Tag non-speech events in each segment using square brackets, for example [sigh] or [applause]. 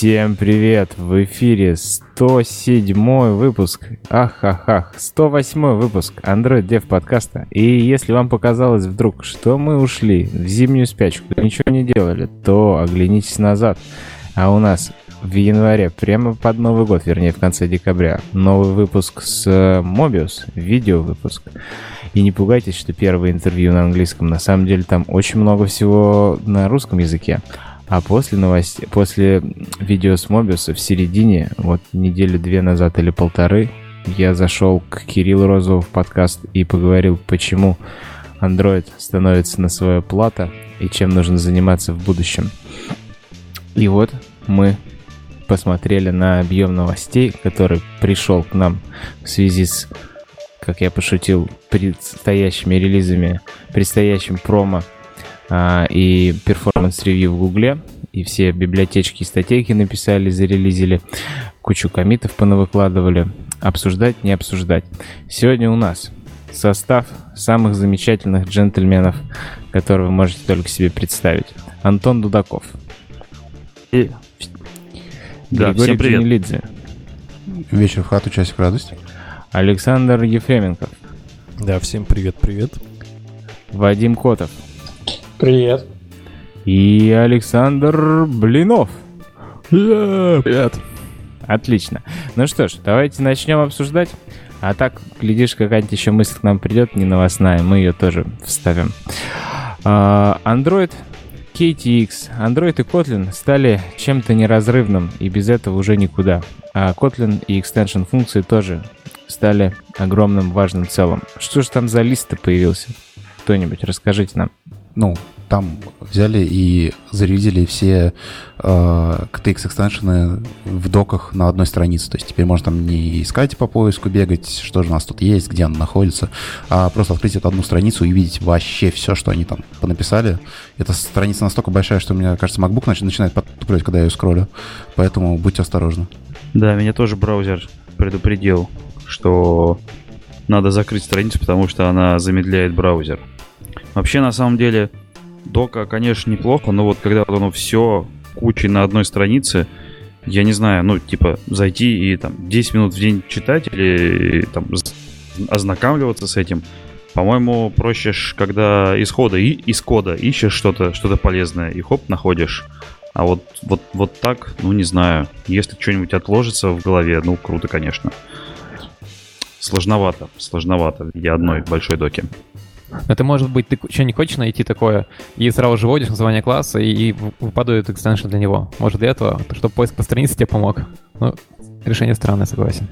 Всем привет! В эфире 107 выпуск. Ах, ах, ах. 108 выпуск Android Dev подкаста. И если вам показалось вдруг, что мы ушли в зимнюю спячку, ничего не делали, то оглянитесь назад. А у нас в январе, прямо под Новый год, вернее, в конце декабря, новый выпуск с Mobius, видео выпуск. И не пугайтесь, что первое интервью на английском. На самом деле там очень много всего на русском языке. А после новостей, после видео с Мобиуса в середине, вот недели две назад или полторы, я зашел к Кириллу Розову в подкаст и поговорил, почему Android становится на свою плата и чем нужно заниматься в будущем. И вот мы посмотрели на объем новостей, который пришел к нам в связи с, как я пошутил, предстоящими релизами, предстоящим промо и performance review в Гугле. И все библиотечки и статейки написали, зарелизили. Кучу комитов понавыкладывали. Обсуждать, не обсуждать. Сегодня у нас состав самых замечательных джентльменов, которые вы можете только себе представить. Антон Дудаков. И... Да, Григорий всем привет. Джанелидзе. Вечер в хату, часик в радость. Александр Ефременков. Да, всем привет-привет. Вадим Котов. Привет. И Александр Блинов. Привет. Отлично. Ну что ж, давайте начнем обсуждать. А так, глядишь, какая-нибудь еще мысль к нам придет, не новостная, мы ее тоже вставим. А, Android KTX, Android и Kotlin стали чем-то неразрывным, и без этого уже никуда. А Kotlin и extension функции тоже стали огромным важным целым. Что же там за лист появился? Кто-нибудь расскажите нам. Ну, там взяли и зарядили все э, KTX экстеншены в доках на одной странице. То есть теперь можно там не искать по поиску, бегать, что же у нас тут есть, где оно находится, а просто открыть эту одну страницу и увидеть вообще все, что они там понаписали. Эта страница настолько большая, что, мне кажется, MacBook нач- начинает подтупливать, когда я ее скроллю. Поэтому будьте осторожны. Да, меня тоже браузер предупредил, что надо закрыть страницу, потому что она замедляет браузер. Вообще, на самом деле, дока, конечно, неплохо, но вот когда оно все кучей на одной странице, я не знаю, ну, типа, зайти и там 10 минут в день читать или там з- ознакомливаться с этим, по-моему, проще, когда из хода, и из кода ищешь что-то, что-то полезное, и хоп, находишь. А вот, вот, вот так, ну, не знаю. Если что-нибудь отложится в голове, ну, круто, конечно. Сложновато, сложновато виде одной большой доки. Это может быть, ты что не хочешь найти такое, и сразу же вводишь название класса, и в- выпадает экстеншн для него. Может, для этого, чтобы поиск по странице тебе помог. Ну, решение странное, согласен.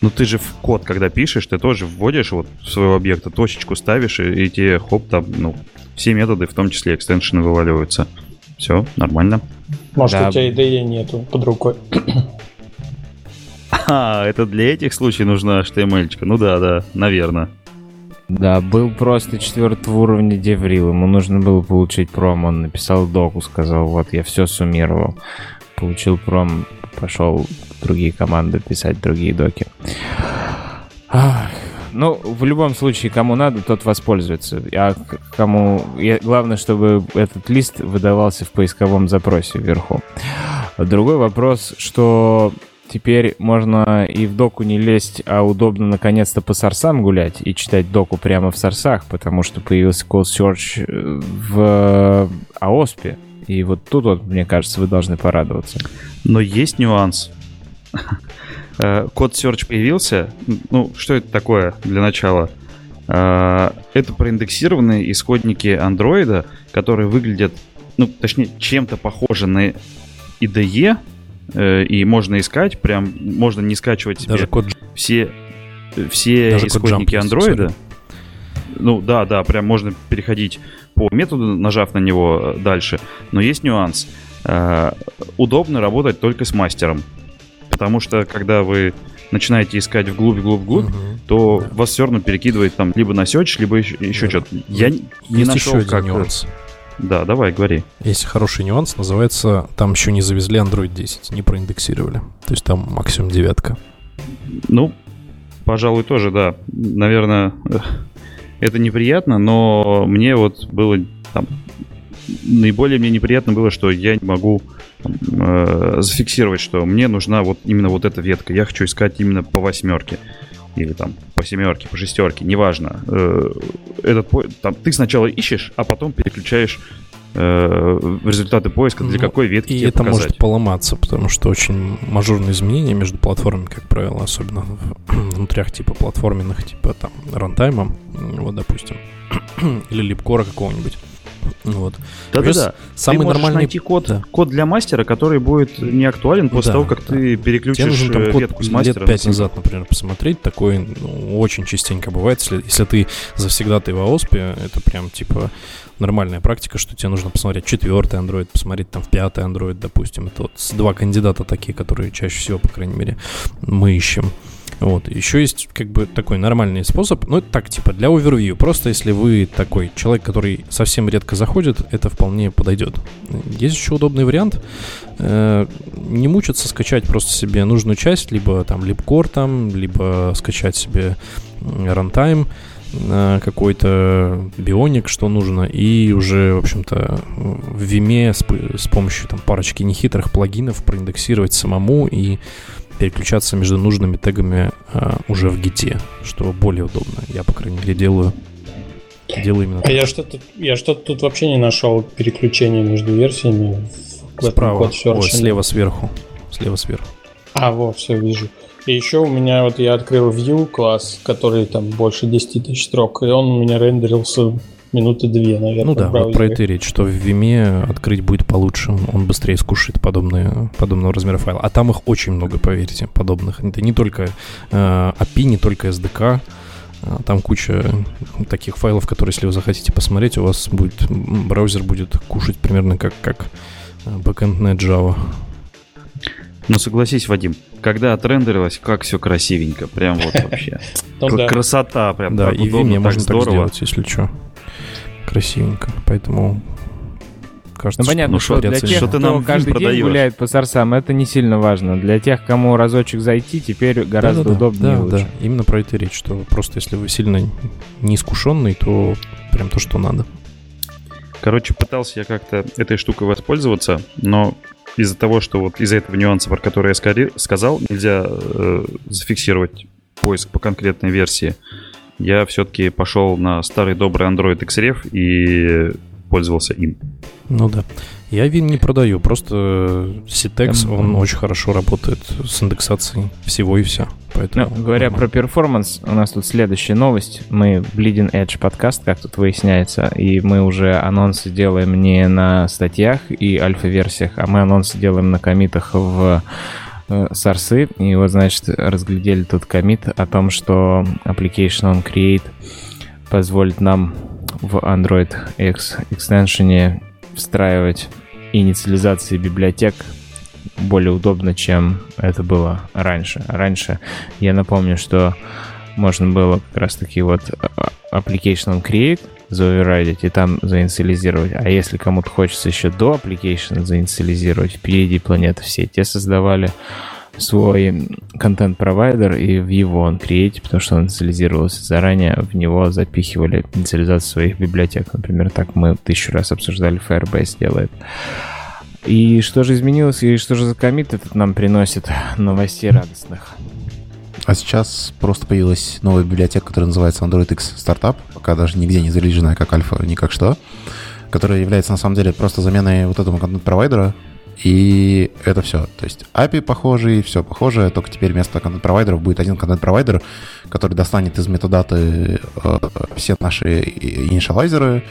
Ну, ты же в код, когда пишешь, ты тоже вводишь вот в своего объекта точечку ставишь, и, и тебе, хоп, там, ну, все методы, в том числе экстеншены, вываливаются. Все, нормально. Может, Да. у тебя IDE нету под рукой. А, это для этих случаев нужна HTML. -чка. Ну да, да, наверное. Да, был просто четвертого уровня Деврил. Ему нужно было получить пром. Он написал доку, сказал, вот я все суммировал. Получил пром, пошел в другие команды писать другие доки. Ну, в любом случае, кому надо, тот воспользуется. А кому... я- Главное, чтобы этот лист выдавался в поисковом запросе вверху. Другой вопрос, что теперь можно и в доку не лезть, а удобно наконец-то по сорсам гулять и читать доку прямо в сорсах, потому что появился Call Search э, в AOSP. И вот тут вот, мне кажется, вы должны порадоваться. Но есть нюанс. Э, Код Search появился. Ну, что это такое для начала? Э, Это проиндексированные исходники андроида, которые выглядят, ну, точнее, чем-то похожи на IDE, э, и можно искать, прям можно не скачивать себе Даже код все, все Даже исходники есть, андроида. Ну да, да, прям можно переходить по методу, нажав на него э, дальше. Но есть нюанс. Э, Удобно работать только с мастером. Потому что когда вы начинаете искать вглубь, вглубь, вглубь, Мгм. то Да. вас все равно перекидывает там либо на Search, либо еще, еще Да. что-то. Я не не Есть нашел, еще один как... нюанс. Да, давай, говори. Есть хороший нюанс, называется, там еще не завезли Android 10, не проиндексировали. То есть там максимум девятка. Ну, пожалуй, тоже, да. Наверное, это неприятно, но мне вот было там наиболее мне неприятно было, что я не могу э, зафиксировать, что мне нужна вот именно вот эта ветка. Я хочу искать именно по восьмерке. Или там по семерке, по шестерке, неважно. Э, этот, там, ты сначала ищешь, а потом переключаешь э, результаты поиска для ну, какой ветки И это показать. может поломаться, потому что очень мажорные изменения между платформами, как правило, особенно [clears throat] внутрях типа платформенных, типа там рантайма, вот, допустим, [clears throat] или липкора какого-нибудь. Вот. Да-да-да. Самый ты нормальный найти код, да. код для мастера, который будет не актуален после да, того, как да. ты переключишь Тебе нужно там код ветку с мастера. лет пять назад, например, посмотреть. Такое ну, очень частенько бывает. Если, если ты завсегда ты в ОСПе, это прям типа нормальная практика, что тебе нужно посмотреть четвертый Android, посмотреть там в пятый Android, допустим. Это вот два кандидата такие, которые чаще всего, по крайней мере, мы ищем. Вот. Еще есть как бы такой нормальный способ, ну, это так, типа, для овервью. Просто если вы такой человек, который совсем редко заходит, это вполне подойдет. Есть еще удобный вариант. Э, не мучиться скачать просто себе нужную часть, либо там липкор там, либо скачать себе рантайм какой-то бионик, что нужно, и уже, в общем-то, в Vime с, с помощью там парочки нехитрых плагинов проиндексировать самому и переключаться между нужными тегами а, уже в гите, что более удобно. Я, по крайней мере, делаю, делаю именно а так. я что-то, я что-то тут вообще не нашел переключения между версиями. В Справа, ой, слева сверху. Слева сверху. А, вот, все, вижу. И еще у меня вот я открыл View класс, который там больше 10 тысяч строк, и он у меня рендерился минуты две, наверное. Ну да, вот про это и речь, что в Vime открыть будет получше, он быстрее скушает подобные, подобного размера файла. А там их очень много, поверьте, подобных. Это не только э, API, не только SDK, а там куча таких файлов, которые, если вы захотите посмотреть, у вас будет браузер будет кушать примерно как, как backend Java. Ну согласись, Вадим, когда отрендерилось, как все красивенько, прям вот вообще. [laughs] Красота, прям Да, и в Vime можно так сделать, если что красивенько. Поэтому кажется, ну, понятно, ну, что, для тех, что кто нам каждый продаешь. день гуляет по сорсам, это не сильно важно. Для тех, кому разочек зайти, теперь гораздо да, да, удобнее да, лучше. Да, именно про это речь, что просто если вы сильно неискушенный, то прям то, что надо. Короче, пытался я как-то этой штукой воспользоваться, но из-за того, что вот из-за этого нюанса, про который я сказал, нельзя э, зафиксировать поиск по конкретной версии, я все-таки пошел на старый добрый Android XRF и пользовался им. Ну да. Я Вин не продаю, просто Citex, он очень хорошо работает с индексацией всего и вся. Поэтому ну, говоря про перформанс, у нас тут следующая новость. Мы Bleeding Edge подкаст, как тут выясняется, и мы уже анонсы делаем не на статьях и альфа-версиях, а мы анонсы делаем на комитах в сорсы. И вот, значит, разглядели тут комит о том, что Application on Create позволит нам в Android X экстеншене встраивать инициализации библиотек более удобно, чем это было раньше. Раньше я напомню, что можно было как раз таки вот Application on Create заоверрайдить и там заинициализировать. А если кому-то хочется еще до application заинициализировать, впереди планеты все те создавали свой контент-провайдер и в его он create, потому что он инициализировался заранее, в него запихивали инициализацию своих библиотек. Например, так мы тысячу раз обсуждали, Firebase делает. И что же изменилось, и что же за комит этот нам приносит новостей радостных? А сейчас просто появилась новая библиотека, которая называется Android X Startup, пока даже нигде не зарелиженная как альфа, ни как что, которая является на самом деле просто заменой вот этому контент-провайдера, и это все. То есть API похожий, все похоже, только теперь вместо контент-провайдеров будет один контент-провайдер, который достанет из метадаты э, все наши инициалайзеры,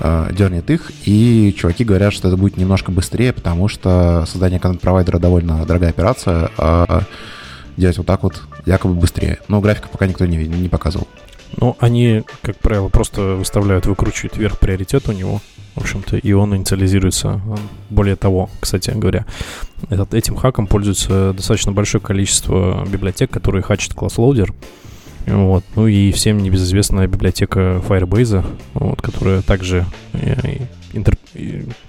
э, дернет их, и чуваки говорят, что это будет немножко быстрее, потому что создание контент-провайдера довольно дорогая операция, а делать вот так вот якобы быстрее. Но графика пока никто не, не показывал. Ну, они, как правило, просто выставляют, выкручивают вверх приоритет у него, в общем-то, и он инициализируется. Более того, кстати говоря, этот, этим хаком пользуется достаточно большое количество библиотек, которые хачат ClassLoader. Вот. Ну и всем небезызвестная библиотека Firebase, вот, которая также интер,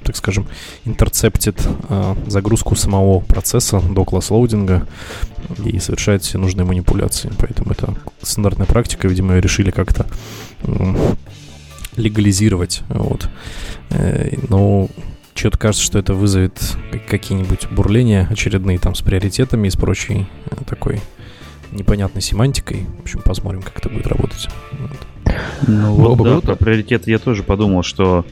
так скажем, интерцептит э, загрузку самого процесса до класс-лоудинга и совершает все нужные манипуляции. Поэтому это стандартная практика. Видимо, решили как-то э, легализировать. Вот. Э, Но что-то кажется, что это вызовет какие-нибудь бурления очередные там с приоритетами и с прочей э, такой непонятной семантикой. В общем, посмотрим, как это будет работать. Вот. Ну Было вот, бы да, круто. про приоритет я тоже подумал, что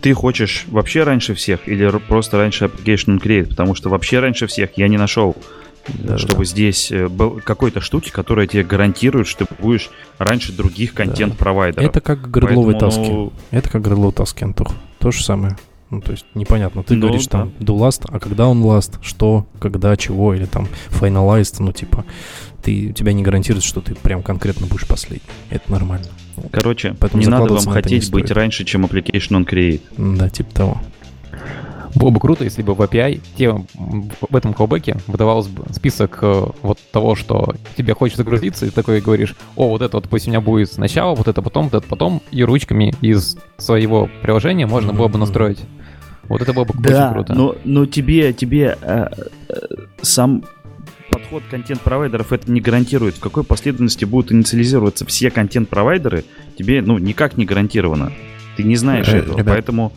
ты хочешь вообще раньше всех или просто раньше Application Create, потому что вообще раньше всех я не нашел, э, Да-да-да. чтобы здесь э, был какой-то штуки, которая тебе гарантирует, что ты будешь раньше других контент-провайдеров. Это как грыдловые Поэтому, таски. ну, Это как грыдловые таски, Антох. То же самое. Ну, то есть непонятно. Ты Ну, говоришь да. там do last, а когда он last, что, когда, чего, или там finalized, ну, типа, ты, тебя не гарантирует, что ты прям конкретно будешь последний. Это нормально. Короче, Поэтому не надо вам на это не хотеть быть стоит. раньше, чем Application on Create. Да, типа того. Было бы круто, если бы в API тем, в этом колбеке выдавалось бы список э, вот того, что тебе хочется загрузиться, и ты такой говоришь, о, вот это вот пусть у меня будет сначала, вот это потом, вот это потом, и ручками из своего приложения можно было бы Мгм. настроить. Вот это было бы очень круто. но, но тебе, тебе э, э, сам подход контент-провайдеров это не гарантирует. В какой последовательности будут инициализироваться все контент-провайдеры, тебе ну никак не гарантировано. Ты не знаешь Э, этого, ребят, поэтому...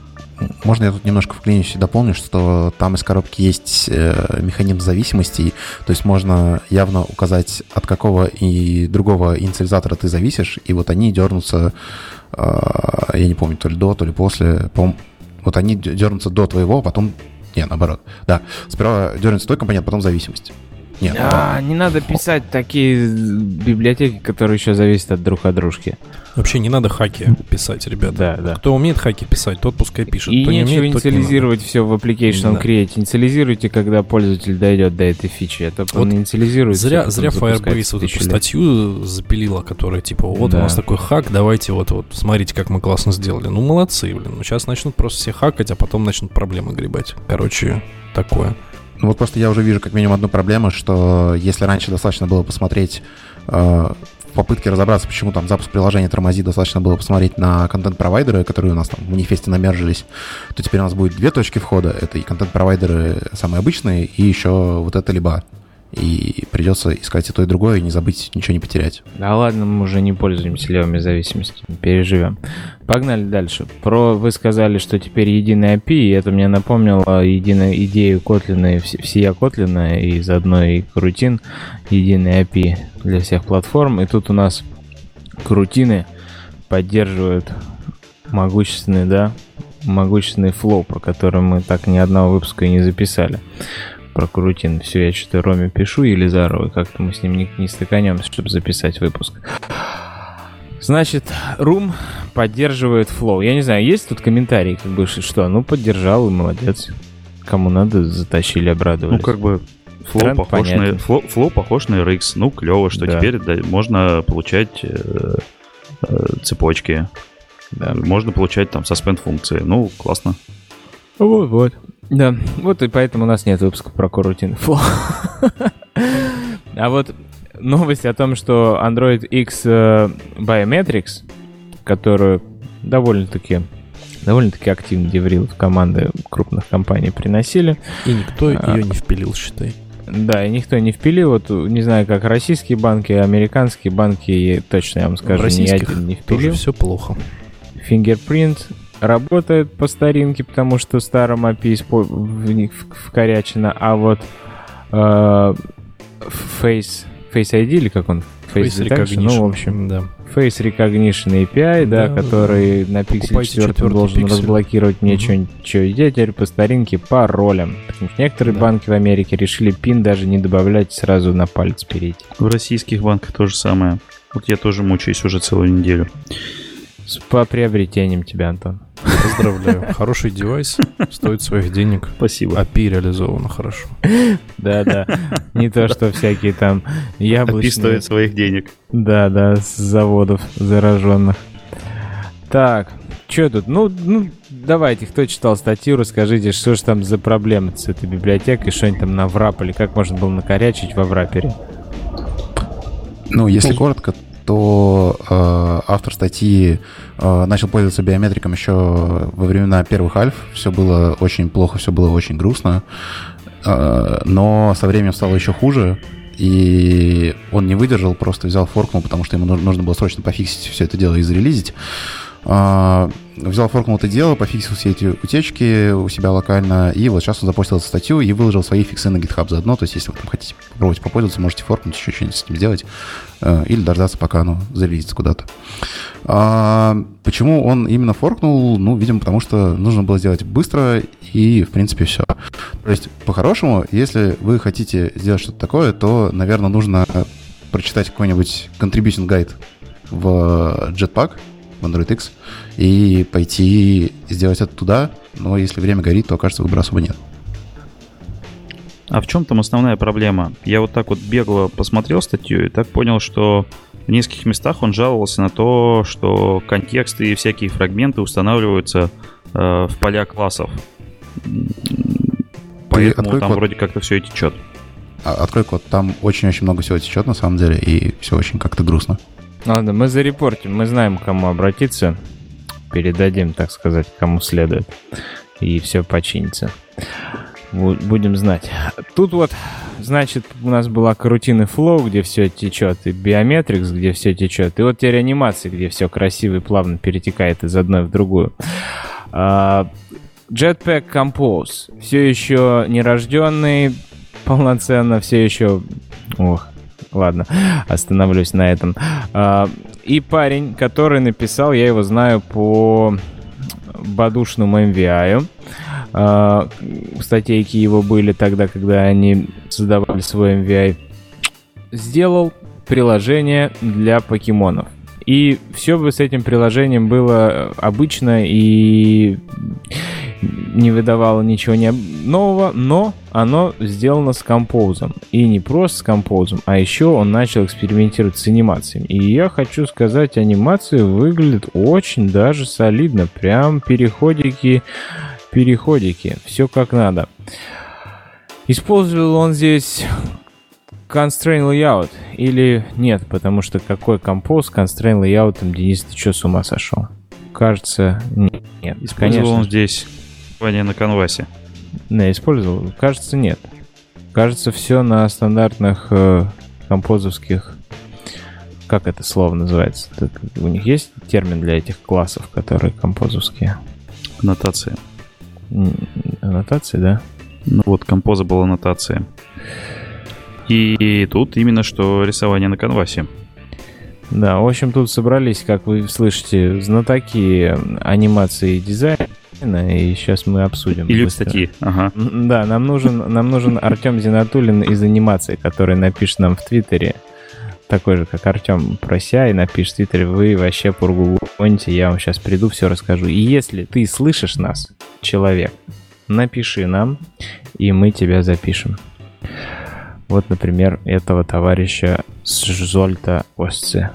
Можно я тут немножко вклинюсь и дополню, что там из коробки есть э, механизм зависимостей, то есть можно явно указать, от какого и другого инициализатора ты зависишь, и вот они дернутся, э, я не помню, то ли до, то ли после, по вот они дернутся до твоего, а потом... Не, наоборот. Да, сперва дернется твой компонент, потом зависимость. Нет, А, не надо писать такие библиотеки, которые еще зависят от друг от дружки. Вообще не надо хаки писать, ребята. Да, да. Кто умеет хаки писать, тот пускай пишет. И Кто не нечего умеет, не надо. инициализировать все в Application Да. Create. Инициализируйте, когда пользователь дойдет до этой фичи. Это Вот он инициализируется. Зря, зря Firebase вот эту статью запилила, которая типа, вот у Да. нас такой хак, давайте вот, вот, смотрите, как мы классно сделали. Ну, молодцы, блин. Ну, сейчас начнут просто все хакать, а потом начнут проблемы гребать. Короче, такое. Ну вот просто я уже вижу как минимум одну проблему, что если раньше достаточно было посмотреть э, в попытке разобраться, почему там запуск приложения тормозит, достаточно было посмотреть на контент-провайдеры, которые у нас там в манифесте намержились, то теперь у нас будет две точки входа. Это и контент-провайдеры самые обычные, и еще вот это либо. И придется искать и то, и другое, и не забыть, ничего не потерять. Да ладно, мы уже не пользуемся левыми зависимостями, переживем. Погнали дальше. Про вы сказали, что теперь единый API, и это мне напомнило единую идею Kotlin, и вс- всея Kotlin, и заодно и крутин, единый API для всех платформ. И тут у нас крутины поддерживают могущественный, да, могущественный флоу, про который мы так ни одного выпуска и не записали про Крутин. Все, я что-то Роме пишу или Заровой, как-то мы с ним не, не стыканемся, чтобы записать выпуск. Значит, Рум поддерживает Flow. Я не знаю, есть тут комментарии, как бы, что? Ну, поддержал и молодец. Кому надо, затащили, обрадовались. Ну, как бы Flow тренд похож, на, Flow, Flow похож на Rx. Ну, клево, что Да. теперь да, можно получать э, э, цепочки. Да. Можно получать там suspend функции. Ну, классно. Вот, вот. Да, вот и поэтому у нас нет выпуска про Flow. А вот новость о том, что AndroidX э, Biometrics, которую довольно-таки довольно-таки активно Деврилов команды крупных компаний приносили. И никто А. ее не впилил, считай. Да, и никто не впилил. Вот не знаю, как российские банки, американские банки, точно я вам скажу, ни один не Тоже впилил. все плохо. Fingerprint работает по старинке, потому что в старом API в них вкорячено, а вот э, Face, Face ID или как он? Face Detection, ну, в общем, да. Face Recognition API, да, Да, который на Pixel Покупайте 4 четвертый должен Pixel. разблокировать мне Мгм. что-нибудь, что я теперь по старинке паролем. Некоторые Да. банки в Америке решили пин даже не добавлять, сразу на палец перейти. В российских банках то же самое. Вот я тоже мучаюсь уже целую неделю. С по приобретением тебя, Антон. Поздравляю. Хороший девайс, стоит своих денег. Спасибо. API реализовано хорошо. Да-да. Не то, что всякие там API яблочные... стоит своих денег. Да, да, с заводов зараженных. Так, что тут? Ну, ну, давайте, кто читал статью, расскажите, что же там за проблемы с этой библиотекой, что они там наврапали, как можно было накорячить во врапере? Ну, если коротко, то э, автор статьи э, начал пользоваться биометриком еще во времена первых альф. Все было очень плохо, все было очень грустно. Э, но со временем стало еще хуже. И он не выдержал, просто взял форкнул, потому что ему нужно было срочно пофиксить все это дело и зарелизить. А, взял, форкнул это дело, пофиксил все эти утечки у себя локально, и вот сейчас он запостил эту статью и выложил свои фиксы на GitHub заодно. То есть, если вы там хотите попробовать попользоваться, можете форкнуть, еще что-нибудь с этим сделать, э, или дождаться, пока оно залезется куда-то. А, почему он именно форкнул? Ну, видимо, потому что нужно было сделать быстро, и, в принципе, все. То есть, по-хорошему, если вы хотите сделать что-то такое, то, наверное, нужно прочитать какой-нибудь contribution guide в Jetpack, в Android X, и пойти сделать это туда, но если время горит, то, кажется, выбора особо нет. А в чем там основная проблема? Я вот так вот бегло посмотрел статью и так понял, что в нескольких местах он жаловался на то, что контексты и всякие фрагменты устанавливаются э, в поля классов. Поэтому там код. вроде как-то все и течет. А, открой код, там очень-очень много всего течет на самом деле, и все очень как-то грустно. Ладно, мы зарепортим, мы знаем, к кому обратиться. Передадим, так сказать, кому следует. И все починится. Будем знать. Тут вот, значит, у нас была карутины Flow, где все течет, и Biometrics, где все течет, и вот теперь анимации, где все красиво и плавно перетекает из одной в другую. А, Jetpack Compose. Все еще нерожденный, полноценно, все еще... Ох, ладно, остановлюсь на этом. А, и парень, который написал, я его знаю по бадушному MVI. А, статейки его были тогда, когда они создавали свой MVI. Сделал приложение для покемонов. И все бы с этим приложением было обычно и не выдавало ничего не нового, но оно сделано с композом. И не просто с композом, а еще он начал экспериментировать с анимациями. И я хочу сказать, анимации выглядят очень даже солидно. Прям переходики, переходики. Все как надо. Использовал он здесь constraint layout или нет, потому что какой композ с constraint layout, Денис, ты что, с ума сошел? Кажется, нет. Использовал конечно. он здесь рисование на канвасе? Не, использовал. Кажется, нет. Кажется, все на стандартных э, композовских... Как это слово называется? Так, у них есть термин для этих классов, которые композовские? Аннотация. Аннотация, да? Ну вот, композа была аннотация. И тут именно что рисование на канвасе. Да, в общем, тут собрались, как вы слышите, знатоки анимации и дизайна и сейчас мы обсудим. Или быстро. статьи, ага. Да, нам нужен, нам нужен Артем Зинатулин из анимации, который напишет нам в Твиттере, такой же, как Артем, прося, и напишет в Твиттере, вы вообще пургу гоните, я вам сейчас приду, все расскажу. И если ты слышишь нас, человек, напиши нам, и мы тебя запишем. Вот, например, этого товарища Зольта Осце.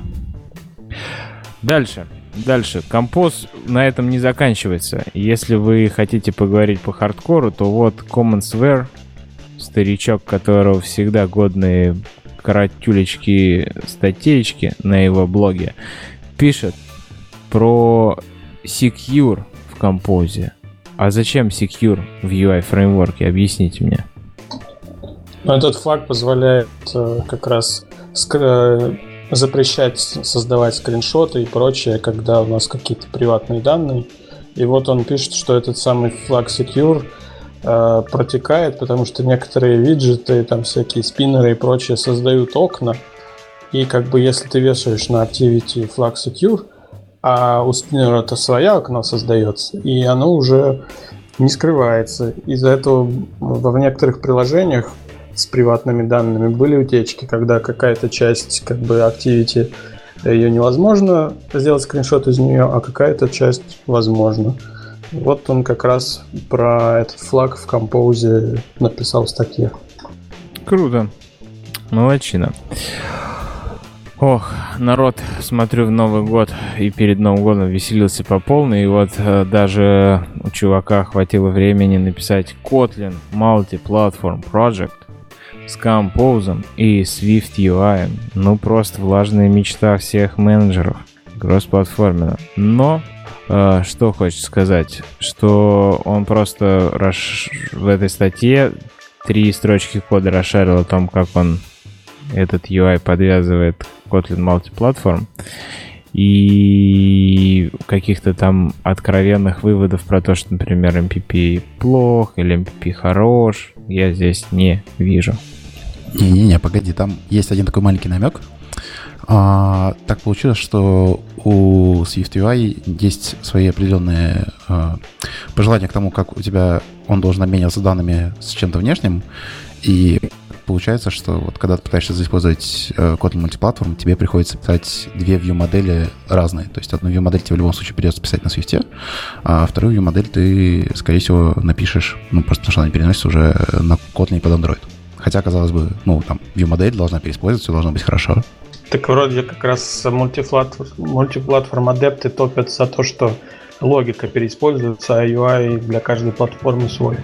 Дальше. Дальше. Композ на этом не заканчивается. Если вы хотите поговорить по хардкору, то вот Commonsware, старичок, которого всегда годные каратюлечки, статейки на его блоге, пишет про Secure в композе. А зачем Secure в UI фреймворке? Объясните мне. Этот флаг позволяет э, как раз запрещать создавать скриншоты и прочее, когда у нас какие-то приватные данные. И вот он пишет, что этот самый флаг Secure э, протекает, потому что некоторые виджеты, там всякие спиннеры и прочее создают окна. И как бы если ты вешаешь на Activity флаг Secure, а у спиннера это своя окно создается, и оно уже не скрывается. Из-за этого в некоторых приложениях с приватными данными. Были утечки, когда какая-то часть как бы activity ее невозможно сделать скриншот из нее, а какая-то часть возможно. Вот он как раз про этот флаг в композе написал в статье. Круто. Молодчина. Ох, народ, смотрю, в Новый год и перед Новым годом веселился по полной, и вот э, даже у чувака хватило времени написать Kotlin Multi-Platform Project, с Compose и Swift UI. Ну, просто влажная мечта всех менеджеров кроссплатформена. Но э, что хочется сказать, что он просто расш... в этой статье три строчки кода расшарил о том, как он этот UI подвязывает Kotlin Multiplatform. и каких-то там откровенных выводов про то, что, например, MPP плох или MPP хорош, я здесь не вижу. Не-не-не, погоди, там есть один такой маленький намек. А, так получилось, что у SwiftUI есть свои определенные а, пожелания к тому, как у тебя он должен обмениваться данными с чем-то внешним. И получается, что вот когда ты пытаешься использовать э, Kotlin Multiplatform, тебе приходится писать две view-модели разные. То есть одну view-модель тебе в любом случае придется писать на Swift, а вторую view-модель ты, скорее всего, напишешь, ну, просто потому что она переносится уже на Kotlin под Android. Хотя, казалось бы, ну, там, view-модель должна переиспользоваться, все должно быть хорошо. Так вроде как раз мультиплатформ, мультиплатформ адепты топят за то, что логика переиспользуется, а UI для каждой платформы свой.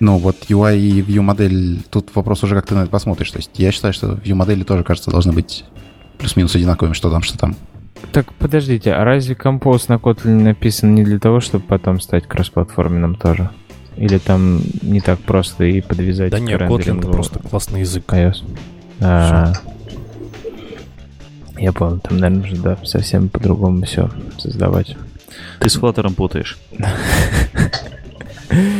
Ну, вот UI и view модель, тут вопрос уже, как ты на это посмотришь. То есть я считаю, что view модели тоже, кажется, должны быть плюс-минус одинаковыми, что там, что там. Так, подождите, а разве Compose на Kotlin написан не для того, чтобы потом стать кроссплатформенным тоже? Или там не так просто и подвязать Да нет, Kotlin это просто классный язык. iOS. А, я понял, там, наверное, нужно да, совсем по-другому все создавать. Ты с Flutter путаешь.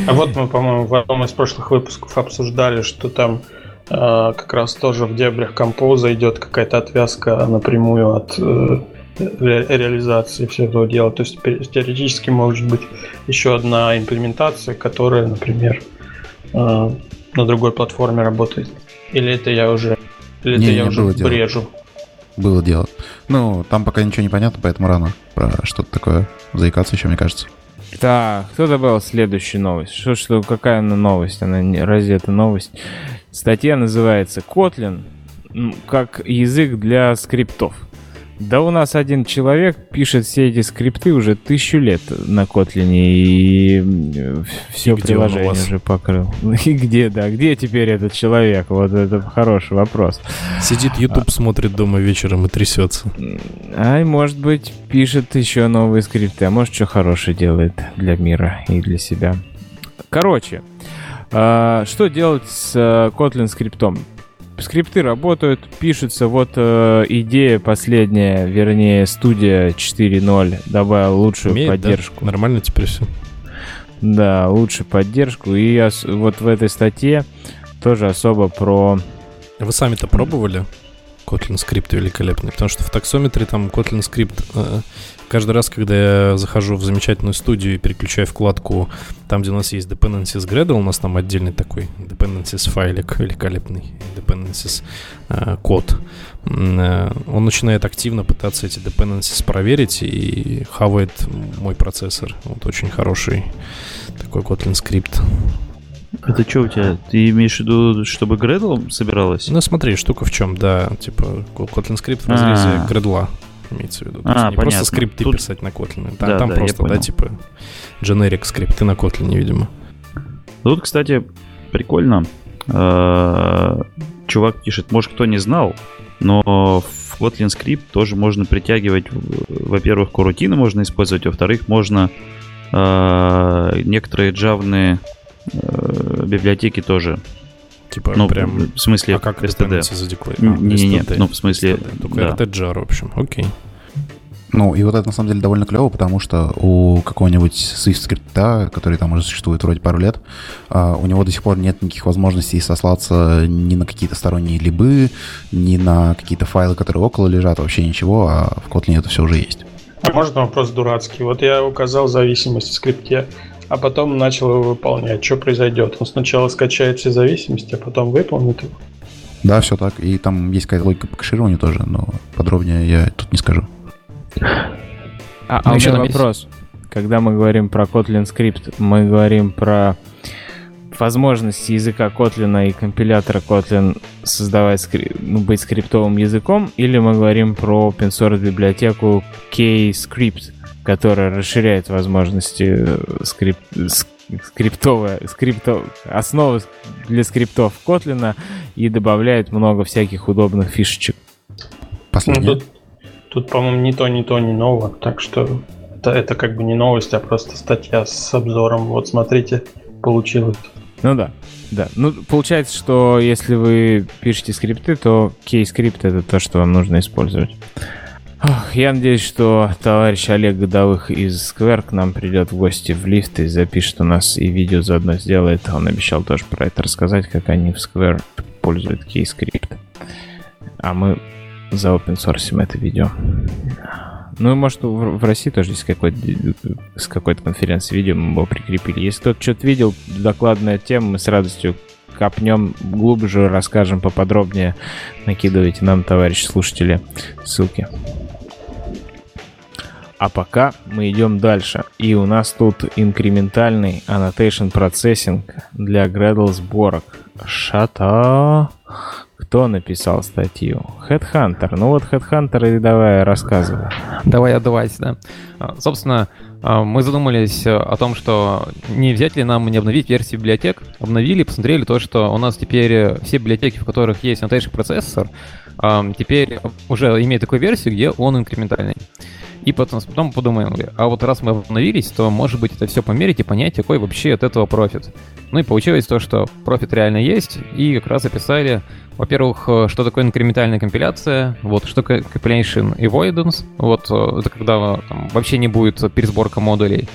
А вот мы, по-моему, в одном из прошлых выпусков обсуждали, что там э, как раз тоже в дебрях композа идет какая-то отвязка напрямую от э, ре- реализации всего этого дела. То есть теоретически может быть еще одна имплементация, которая, например, э, на другой платформе работает. Или это я уже, или Не, это я не, уже было дело. брежу. Было дело. Ну, там пока ничего не понятно, поэтому рано про что-то такое заикаться еще, мне кажется. Так, кто добавил следующую новость? Что, что, какая она новость? Она не, разве это новость? Статья называется «Kotlin как язык для скриптов». Да у нас один человек пишет все эти скрипты уже тысячу лет на Kotlin и все И приложение уже покрыл. [laughs] И где, да, где теперь этот человек? Вот это хороший вопрос. Сидит YouTube, смотрит дома вечером и трясется. Ай, может быть, пишет еще новые скрипты, а может, что хорошее делает для мира и для себя. Короче, а, что делать с э, Kotlin скриптом? Скрипты работают, пишутся. Вот э, идея последняя, вернее, студия 4.0 добавила лучшую Умеет, да? поддержку. Нормально теперь все. Да, лучшую поддержку. И ос- вот в этой статье тоже особо про Вы сами-то пробовали? Kotlin скрипт великолепный, потому что в таксометре там Kotlin скрипт э, каждый раз, когда я захожу в замечательную студию и переключаю вкладку там, где у нас есть dependencies Gradle, у нас там отдельный такой dependencies файлик великолепный, dependencies э, код, э, он начинает активно пытаться эти dependencies проверить и хавает мой процессор. Вот очень хороший такой Kotlin скрипт. Это что у тебя? Ты имеешь в виду, чтобы Gradle собиралась? Ну, смотри, штука в чем, да, типа Kotlin скрипт в разрезе А. гредла имеется в виду. А, не просто понятно. скрипты Тут- писать на Kotlin. Там, Да, там да, просто, да, типа generic скрипты на Kotlin, видимо. Тут, кстати, прикольно. Э, Чувак пишет, может, кто не знал, но в Kotlin Script тоже можно притягивать, во-первых, корутины можно использовать, во-вторых, можно э, некоторые джавные э, библиотеки тоже. Типа Ну, прям... в смысле, А как STD. dependency задекларировать? Не-не-не, ну, в смысле, Только да. RTjar, в общем. Окей. Ну, и вот это на самом деле довольно клево, потому что у какого-нибудь Swift скрипта, который там уже существует вроде пару лет, а, у него до сих пор нет никаких возможностей сослаться ни на какие-то сторонние либы, ни на какие-то файлы, которые около лежат, вообще ничего, а в Kotlin это все уже есть. А можно вопрос дурацкий? Вот я указал зависимость в скрипте, а потом начал его выполнять. Что произойдет? Он сначала скачает все зависимости, а потом выполнит их. Да, все так. И там есть какая-то логика по кэшированию тоже, но подробнее я тут не скажу. А, Ну, а у еще меня там есть- вопрос. Когда мы говорим про Kotlin скрипт, мы говорим про возможности языка Kotlin и компилятора Kotlin создавать скри- ну, быть скриптовым языком, или мы говорим про open source библиотеку K-Script, которая расширяет возможности э, скрип... ск- скриптовая, скрипто... основы для скриптов Kotlin и добавляет много всяких удобных фишечек. Ну, Последнее. тут, тут, по-моему, ни то, ни то, ни ново. Так что это, это как бы не новость, а просто статья с обзором. Вот смотрите, получилось. Ну да, да. Ну, получается, что если вы пишете скрипты, то kscript это то, что вам нужно использовать. Я надеюсь, что товарищ Олег Годовых из Square к нам придет в гости в лифт и запишет у нас и видео заодно сделает. Он обещал тоже про это рассказать, как они в Square пользуют kscript. А мы заопенсорсим это видео. Ну, может, в, в России тоже есть какой-то с какой-то конференции видео мы его прикрепили. Если кто-то что-то видел, докладная тема, мы с радостью копнем глубже, расскажем поподробнее. Накидывайте нам, товарищи слушатели, ссылки. А пока мы идем дальше. И у нас тут инкрементальный annotation processing для Gradle сборок. Шата. Кто написал статью? Headhunter. Ну вот Headhunter и давай рассказывай. Давай отдавать, да. А, собственно, мы задумались о том, что не взять ли нам не обновить версии библиотек. Обновили, посмотрели то, что у нас теперь все библиотеки, в которых есть annotation процессор, а, теперь уже имеют такую версию, где он инкрементальный. И потом, потом подумаем, а вот раз мы обновились, то, может быть, это все померить и понять, какой вообще от этого профит. Ну и получилось то, что профит реально есть, и как раз описали, во-первых, э, что такое инкрементальная компиляция, вот, что такое compilation avoidance, вот, э, это когда там, вообще не будет пересборка модулей.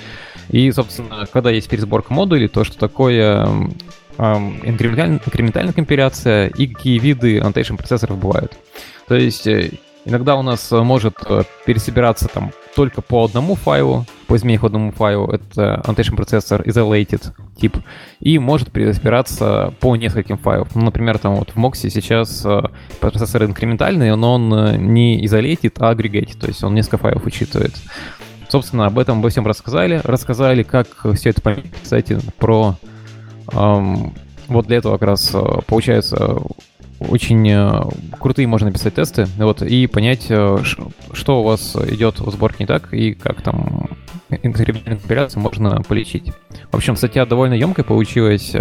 И, собственно, когда есть пересборка модулей, то что такое инкрементальная, инкрементальная компиляция и какие виды annotation процессоров бывают. То есть э, Иногда у нас э, может э, пересобираться там только по одному файлу, по измене одному файлу, это annotation процессор isolated тип, и может пересобираться по нескольким файлам. Ну, например, там вот в Moxie сейчас э, процессор инкрементальный, но он не isolated, а aggregated, то есть он несколько файлов учитывает. Собственно, об этом обо всем рассказали. Рассказали, как все это понять. Кстати, про... Эм, вот для этого как раз получается очень э, крутые можно написать тесты, вот, и понять, э, что у вас идет в сборке не так, и как там инкриминацию можно полечить. В общем, статья довольно емкая получилась.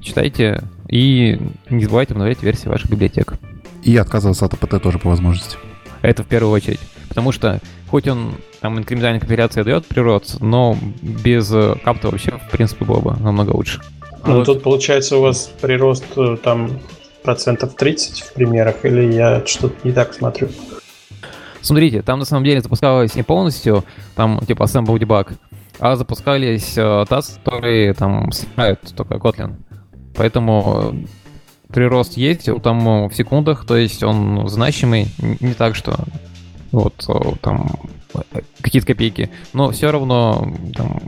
Читайте и не забывайте обновлять версии ваших библиотек. И отказываться от АПТ тоже по возможности. Это в первую очередь. Потому что хоть он там инкрементальная компиляция дает прирост, но без капта вообще, в принципе, было бы намного лучше. Ну, вот. тут получается у вас прирост э, там процентов 30 в примерах, или я что-то не так смотрю? Смотрите, там на самом деле запускалось не полностью, там типа Assemble Debug, а запускались э, таски, которые там снимают только Kotlin. Поэтому э, прирост есть, там э, в секундах, то есть он значимый, не так, что вот э, там какие-то копейки, но все равно там,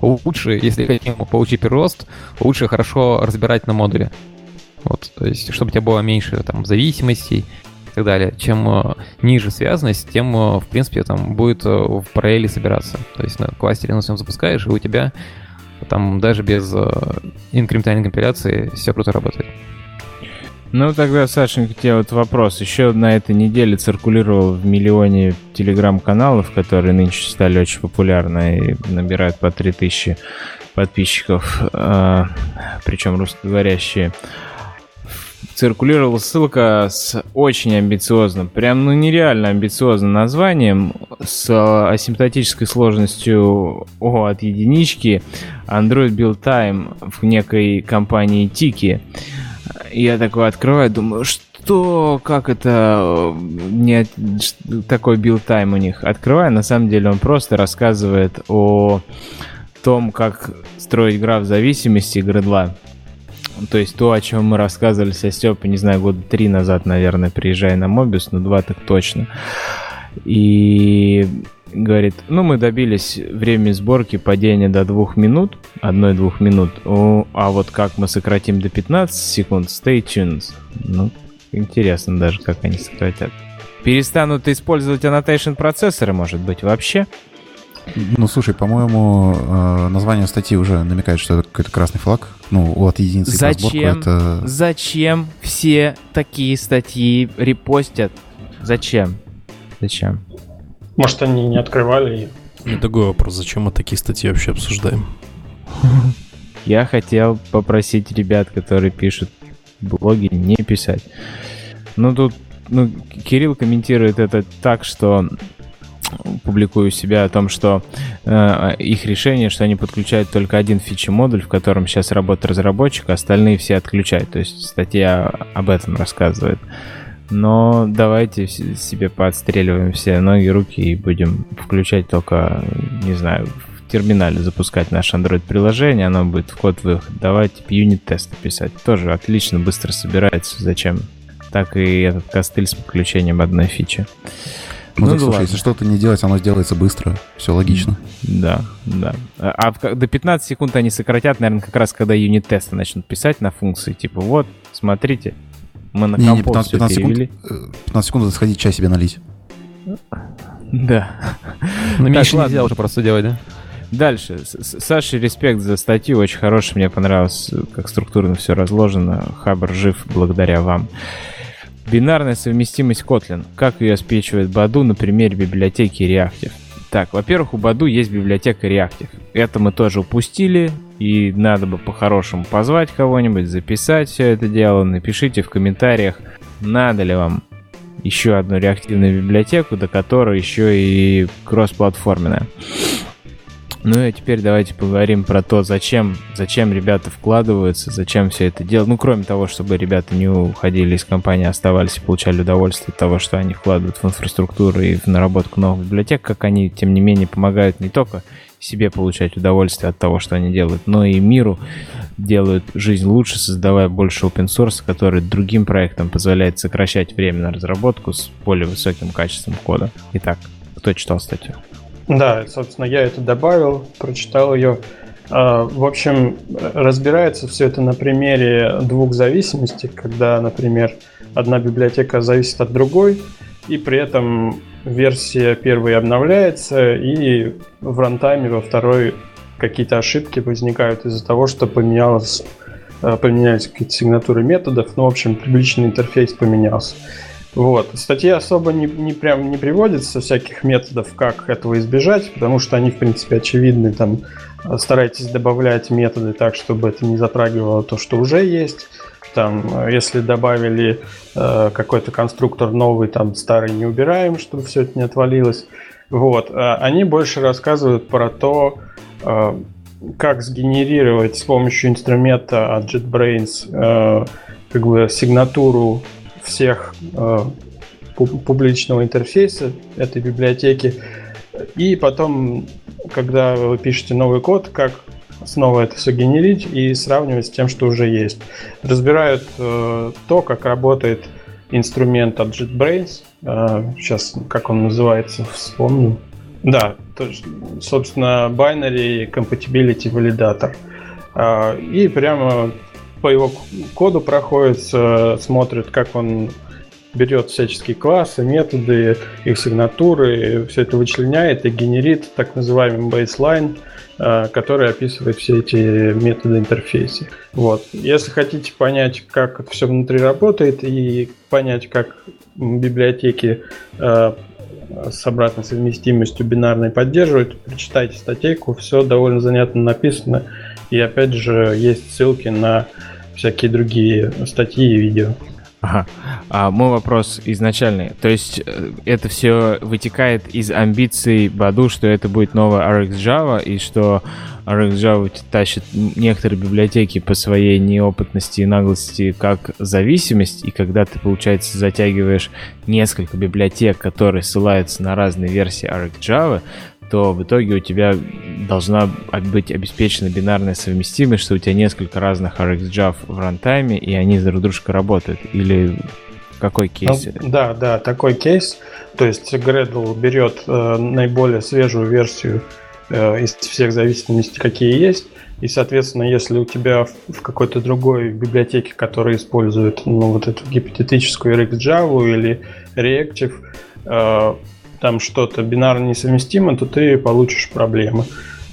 лучше, если хотим получить прирост, лучше хорошо разбирать на модуле. Вот, то есть, чтобы у тебя было меньше там зависимостей и так далее. Чем э, ниже связанность, тем, э, в принципе, там будет э, в параллели собираться. То есть на кластере на своем запускаешь, и у тебя там даже без инкрементальной компиляции все круто работает. Ну, тогда, Сашенька, тебе вот вопрос. Еще на этой неделе циркулировал в миллионе телеграм-каналов, которые нынче стали очень популярны и набирают по 3000 подписчиков, причем русскоговорящие циркулировала ссылка с очень амбициозным, прям ну нереально амбициозным названием, с асимптотической сложностью о, от единички Android Build Time в некой компании Tiki. Я такой открываю, думаю, что, как это, не такой time у них. Открываю, на самом деле он просто рассказывает о том, как строить граф зависимости гридла. То есть то, о чем мы рассказывали со Степой, не знаю, года три назад, наверное, приезжая на Мобис, но два так точно. И говорит, ну, мы добились времени сборки падения до двух минут, одной-двух минут, а вот как мы сократим до 15 секунд, stay tuned. Ну, интересно даже, как они сократят. Перестанут использовать annotation процессоры, может быть, вообще? Ну, слушай, по-моему, э, название статьи уже намекает, что это какой-то красный флаг. Ну, от единицы Зачем? Это... Зачем все такие статьи репостят? Зачем? Зачем? Может, они не открывали ее? Не другой вопрос. Зачем мы такие статьи вообще обсуждаем? [laughs] Я хотел попросить ребят, которые пишут блоги, не писать. Ну, тут ну, Кирилл комментирует это так, что публикую у себя о том, что э, их решение, что они подключают только один фичи-модуль, в котором сейчас работает разработчик, а остальные все отключают. То есть статья об этом рассказывает. Но давайте себе поотстреливаем все ноги, руки и будем включать только, не знаю, в терминале запускать наше Android-приложение, оно будет в код выход. Давайте юнит-тесты писать. Тоже отлично, быстро собирается. Зачем? Так и этот костыль с подключением одной фичи. Ну, Ну так, да слушай, ладно. если что-то не делать, оно сделается быстро. Все логично. Да, да. А а в- до 15 секунд они сократят, наверное, как раз когда юнит-тесты начнут писать на функции. Типа, вот, смотрите, мы на Не, не, композ 15, всё 15 секунд, перевели. э, 15 секунд это сходить чай себе налить. Да. Ну, меньше нельзя уже просто делать, да? Дальше. С- с- Саше респект за статью, очень хорошая, мне понравилось, как структурно все разложено. Хабр жив благодаря вам. Бинарная совместимость Kotlin. Как ее обеспечивает Баду на примере библиотеки Reactive? Так, во-первых, у Баду есть библиотека Reactive. Это мы тоже упустили, и надо бы по-хорошему позвать кого-нибудь, записать все это дело. Напишите в комментариях, надо ли вам еще одну реактивную библиотеку, до которой еще и кроссплатформенная. Ну и теперь давайте поговорим про то, зачем, зачем ребята вкладываются, зачем все это делают. Ну, кроме того, чтобы ребята не уходили из компании, оставались и получали удовольствие от того, что они вкладывают в инфраструктуру и в наработку новых библиотек, как они, тем не менее, помогают не только себе получать удовольствие от того, что они делают, но и миру делают жизнь лучше, создавая больше open source, который другим проектам позволяет сокращать время на разработку с более высоким качеством кода. Итак, кто читал статью? Да, собственно, я это добавил, прочитал ее. А, В общем, разбирается все это на примере двух зависимостей, когда, например, одна библиотека зависит от другой, и при этом версия первой обновляется, и в рантайме во второй какие-то ошибки возникают из-за того, что поменялось, э, поменялись какие-то сигнатуры методов, ну, в общем, публичный интерфейс поменялся. Вот. В статье особо не, не прям не приводится всяких методов, как этого избежать, потому что они, в принципе, очевидны. Там старайтесь добавлять методы так, чтобы это не затрагивало то, что уже есть. Там, если добавили э, какой-то конструктор новый, там старый не убираем, чтобы все это не отвалилось. Вот. А Они больше рассказывают про то, э, как сгенерировать с помощью инструмента от JetBrains э, как бы сигнатуру всех э, пу- публичного интерфейса этой библиотеки. И потом, когда вы пишете новый код, как снова это все генерить и сравнивать с тем, что уже есть. Разбирают э, то, как работает инструмент от JetBrains. Э, сейчас, как он называется, вспомню. Да, то есть, собственно, Binary Compatibility Validator. Э, и прямо по его коду проходит, э, смотрит, как он берет всяческие классы, методы, их сигнатуры, все это вычленяет и генерит так называемый baseline, э, который описывает все эти методы интерфейса. Вот. Если хотите понять, как это все внутри работает и понять, как библиотеки э, с обратной совместимостью бинарной поддерживают, прочитайте статейку, все довольно занятно написано. И опять же, есть ссылки на всякие другие статьи и видео. Ага. А мой вопрос изначальный. То есть э, это все вытекает из амбиций Баду, что это будет новая RxJava, и что RxJava тащит некоторые библиотеки по своей неопытности и наглости как зависимость, и когда ты, получается, затягиваешь несколько библиотек, которые ссылаются на разные версии RxJava, то в итоге у тебя должна быть обеспечена бинарная совместимость, что у тебя несколько разных RxJava в рантайме, и они друг дружкой работают. Или какой кейс? Ну, да, да, такой кейс. То есть Gradle берет э, наиболее свежую версию э, из всех зависимостей, какие есть. И, соответственно, если у тебя в, в какой-то другой библиотеке, которая использует ну, вот эту гипотетическую RxJava или Reactive, э, там что-то бинарно несовместимо, то ты получишь проблемы.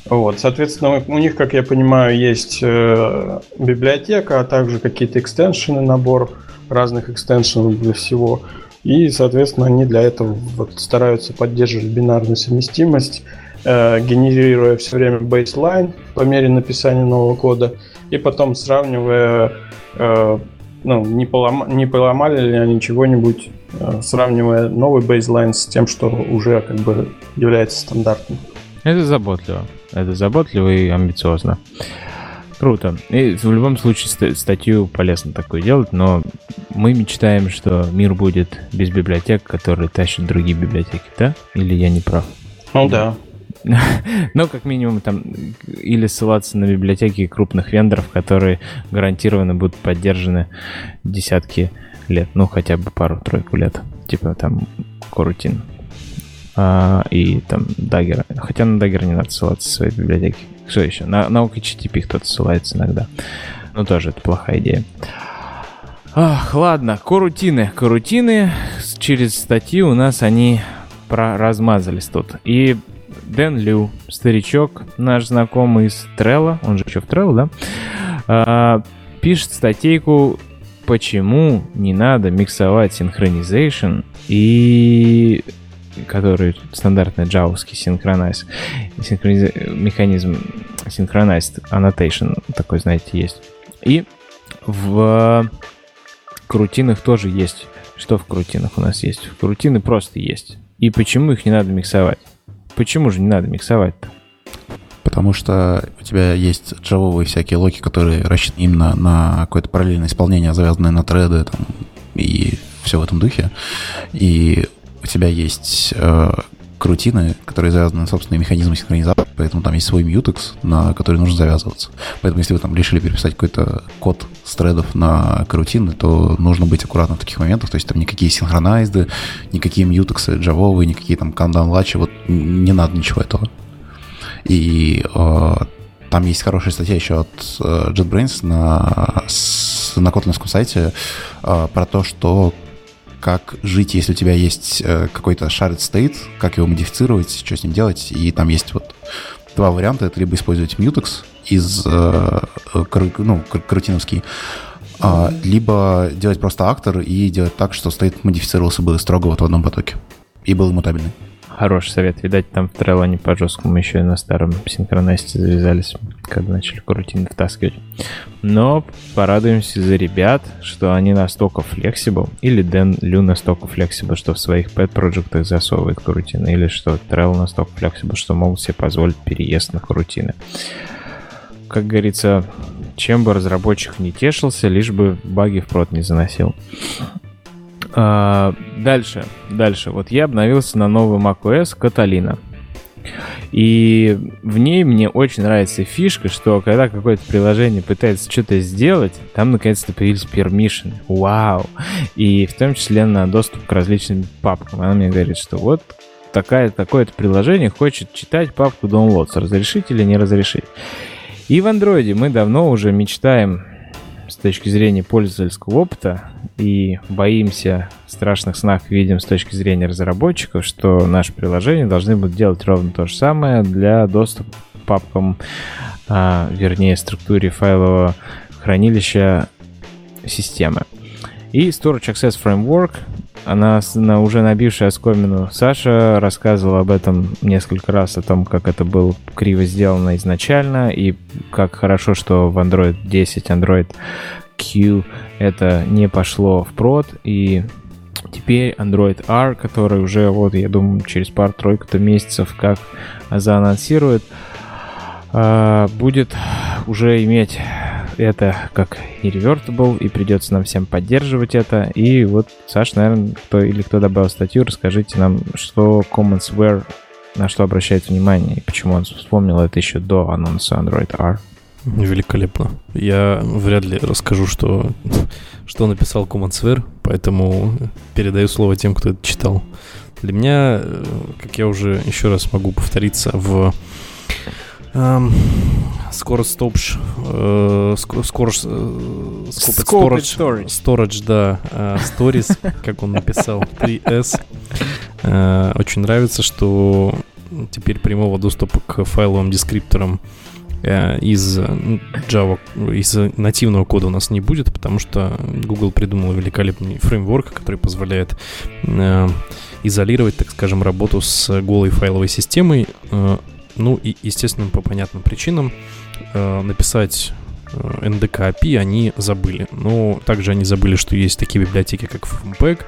Вот, соответственно, у них, как я понимаю, есть э, библиотека, а также какие-то экстеншены, набор разных экстеншенов для всего. И, соответственно, они для этого вот стараются поддерживать бинарную совместимость, э, генерируя все время baseline по мере написания нового кода, и потом сравнивая, э, ну, не, полома, не поломали ли они чего-нибудь, э, сравнивая новый baseline с тем, что уже как бы является стандартным. Это заботливо. Это заботливо и амбициозно. Круто. И в любом случае ст- статью полезно такое делать, но мы мечтаем, что мир будет без библиотек, которые тащат другие библиотеки, да? Или я не прав? Ну да. [laughs] Ну, как минимум, там, или ссылаться на библиотеки крупных вендоров, которые гарантированно будут поддержаны десятки лет, ну, хотя бы пару-тройку лет. Типа там Корутин а, и там Dagger. Хотя на Dagger не надо ссылаться в своей библиотеке. Что еще? На, на OKHTTP кто-то ссылается иногда. Ну, тоже это плохая идея. Ах, ладно, корутины. Корутины через статьи у нас они про размазались тут. И Дэн Лю, старичок, наш знакомый из Трелла, он же еще в Трелл, да? А, пишет статейку почему не надо миксовать синхронизейшн и который стандартный джавовский синхрониз, синхрониз- механизм synchronized annotation такой, знаете, есть. И в крутинах тоже есть. Что в крутинах у нас есть? В крутины просто есть. И почему их не надо миксовать? Почему же не надо миксовать-то? Потому что у тебя есть джавовые всякие локи, которые рассчитаны именно на какое-то параллельное исполнение, завязанное на треды там, и все в этом духе. И у тебя есть э, крутины, которые завязаны на собственные механизмы синхронизации, поэтому там есть свой mutex, на который нужно завязываться. Поэтому если вы там решили переписать какой-то код с тредов на крутины, то нужно быть аккуратным в таких моментах, то есть там никакие синхронайзды, никакие мьютексы джавовые, никакие там кандан лачи, вот не надо ничего этого. И э, там есть хорошая статья еще от э, JetBrains на, с- на котлинском сайте э, про то, что как жить, если у тебя есть э, какой-то shared state, как его модифицировать, что с ним делать. И там есть вот два варианта. Это либо использовать mutex из э, кр- ну, корутиновский, а, либо делать просто актор и делать так, что state модифицировался бы строго вот в одном потоке и был иммутабельный. Хороший совет. Видать, там в они по жесткому еще и на старом синхронасте завязались, когда начали корутины втаскивать. Но порадуемся за ребят, что они настолько flexible, или Дэн Лю настолько flexible, что в своих pet проектах засовывает корутины, или что Trello настолько flexible, что могут себе позволить переезд на корутины. Как говорится, чем бы разработчик не тешился, лишь бы баги в прод не заносил. А, дальше, дальше. Вот я обновился на новый macOS Catalina. И в ней мне очень нравится фишка, что когда какое-то приложение пытается что-то сделать, там наконец-то появились permission. Вау! И в том числе на доступ к различным папкам. Она мне говорит, что вот такая, такое-то приложение хочет читать папку downloads. Разрешить или не разрешить? И в андроиде мы давно уже мечтаем с точки зрения пользовательского опыта и боимся страшных снах видим с точки зрения разработчиков, что наши приложения должны будут делать ровно то же самое для доступа к папкам, а, вернее, структуре файлового хранилища системы. И Storage Access Framework, она, уже набившая оскомину. Саша рассказывала об этом несколько раз, о том, как это было криво сделано изначально, и как хорошо, что в Android 10, Android Q это не пошло в прод, и теперь Android R, который уже, вот, я думаю, через пару-тройку-то месяцев как заанонсирует, а, будет уже иметь это как irreversible, и придется нам всем поддерживать это. И вот, Саш, наверное, кто или кто добавил статью, расскажите нам, что Commonsware, на что обращает внимание, и почему он вспомнил это еще до анонса Android R. Великолепно. Я вряд ли расскажу, что, что написал Commonsware, поэтому передаю слово тем, кто это читал. Для меня, э, как я уже еще раз могу повториться, в скоро стопш э, ск- скоро с- э, storage, storage. storage, да, э, stories, как он написал, 3S. Э, Очень нравится, что теперь прямого доступа к файловым дескрипторам э, из э, Java, из нативного кода у нас не будет, потому что Google придумал великолепный фреймворк, который позволяет э, изолировать, так скажем, работу с голой файловой системой. Э, ну и, естественно, по понятным причинам э, написать э, NDK API они забыли. Но также они забыли, что есть такие библиотеки, как FFmpeg,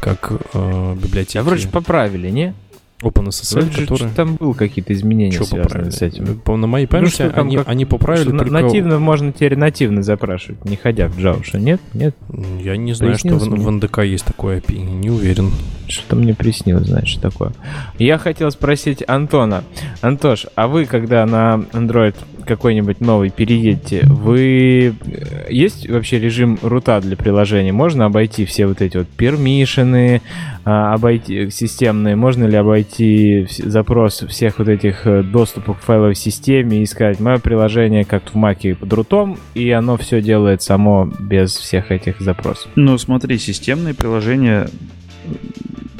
как э, библиотеки... А вроде поправили, не? OpenSSL, же который... там было какие-то изменения Что связанные поправили? с этим. По- На моей памяти там они, как- они поправили Что только... Нативно можно теперь нативно запрашивать, не ходя в Java. Что нет? Нет? Я не знаю, что в, в? НДК есть такое API, не уверен. Что-то мне приснилось, знаешь, такое. Я хотел спросить Антона. Антош, а вы, когда на Android какой-нибудь новый переедете, вы... э, Есть вообще режим рута для приложения? Можно обойти все вот эти вот пермишины, обойти системные? Можно ли обойти запрос всех вот этих э, доступов к файловой системе и сказать, мое приложение как в маке под рутом, и оно все делает само без всех этих запросов? Ну, смотри, системные приложения,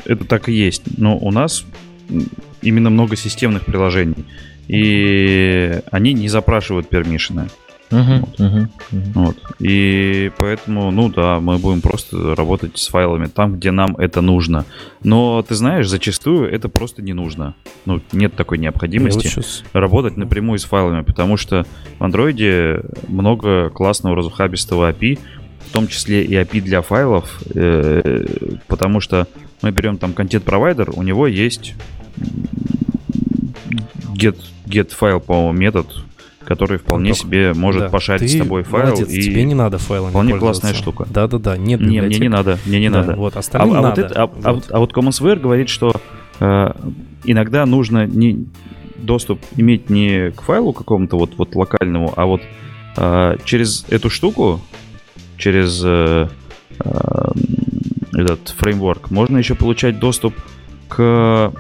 это так и есть. Но у нас именно много системных приложений. И они не запрашивают пермишины. Мгм, мгм, мгм. Вот. И поэтому, ну да, мы будем просто работать с файлами там, где нам это нужно. Но ты знаешь, зачастую это просто не нужно. Ну, нет такой Я вот необходимости щас- работать напрямую с файлами, потому что в андроиде много классного разухабистого API, в том числе и API для файлов, э, потому что мы берем там контент-провайдер, у него есть get, get файл, по-моему, метод, который вполне Антох, себе может Да. пошарить Ты с тобой файл. молодец, и... тебе не надо файлами вполне классная штука. Да-да-да, нет Не, мне не надо, мне не Да, надо. Вот, А, остальным а вот надо. это- а- а Вот. вот- а вот Common Square говорит, что э, иногда нужно не доступ иметь не к файлу какому-то вот, вот локальному, а вот э, через эту штуку, через э, э, этот фреймворк, можно еще получать доступ к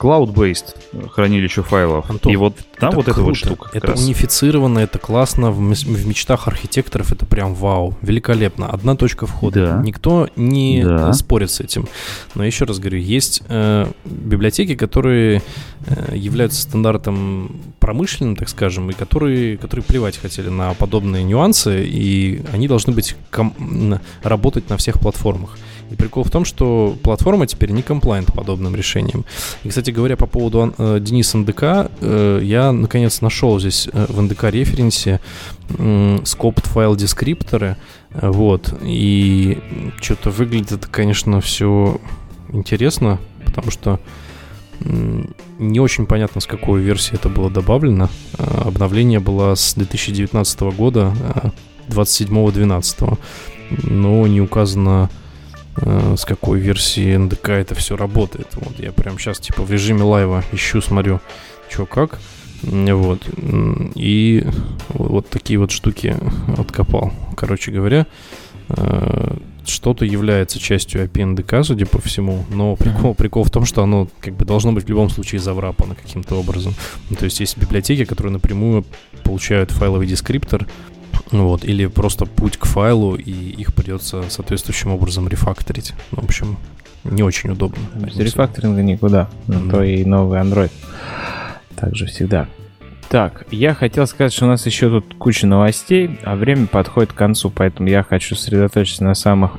cloud-based хранилищу файлов. Антон, И вот там Это вот эта вот круто. штука. Это раз. унифицировано, это классно. В, в мечтах архитекторов это прям вау. Великолепно. Одна точка входа. Да. Никто не Да. спорит с этим. Но еще раз говорю, есть э, библиотеки, которые э, являются стандартом промышленным, так скажем, и которые, которые плевать хотели на подобные нюансы, и они должны быть ком- работать на всех платформах. И прикол в том, что платформа теперь не комплайнт подобным решениям. И, кстати говоря, по поводу э, Дениса НДК, э, я наконец нашел здесь э, в НДК референсе м, scoped файл дескрипторы, э, вот, и что-то выглядит конечно, все интересно, потому что не очень понятно, с какой версии это было добавлено. Э, Обновление было с 2019 года, э, 27.12, но не указано э, с какой версии НДК это все работает. Вот я прям сейчас типа в режиме лайва ищу, смотрю, что как. Вот. И вот, такие вот штуки откопал. Короче говоря, э, что-то является частью API НДК, судя по всему, но прикол, прикол в том, что оно как бы должно быть в любом случае заврапано каким-то образом. Ну, то есть есть библиотеки, которые напрямую получают файловый дескриптор, вот, или просто путь к файлу, и их придется соответствующим образом рефакторить. Ну, в общем, не очень удобно. Без рефакторинга никуда. На Мгм. то и новый Android. Так же всегда. Так, я хотел сказать, что у нас еще тут куча новостей, а время подходит к концу, поэтому я хочу сосредоточиться на самых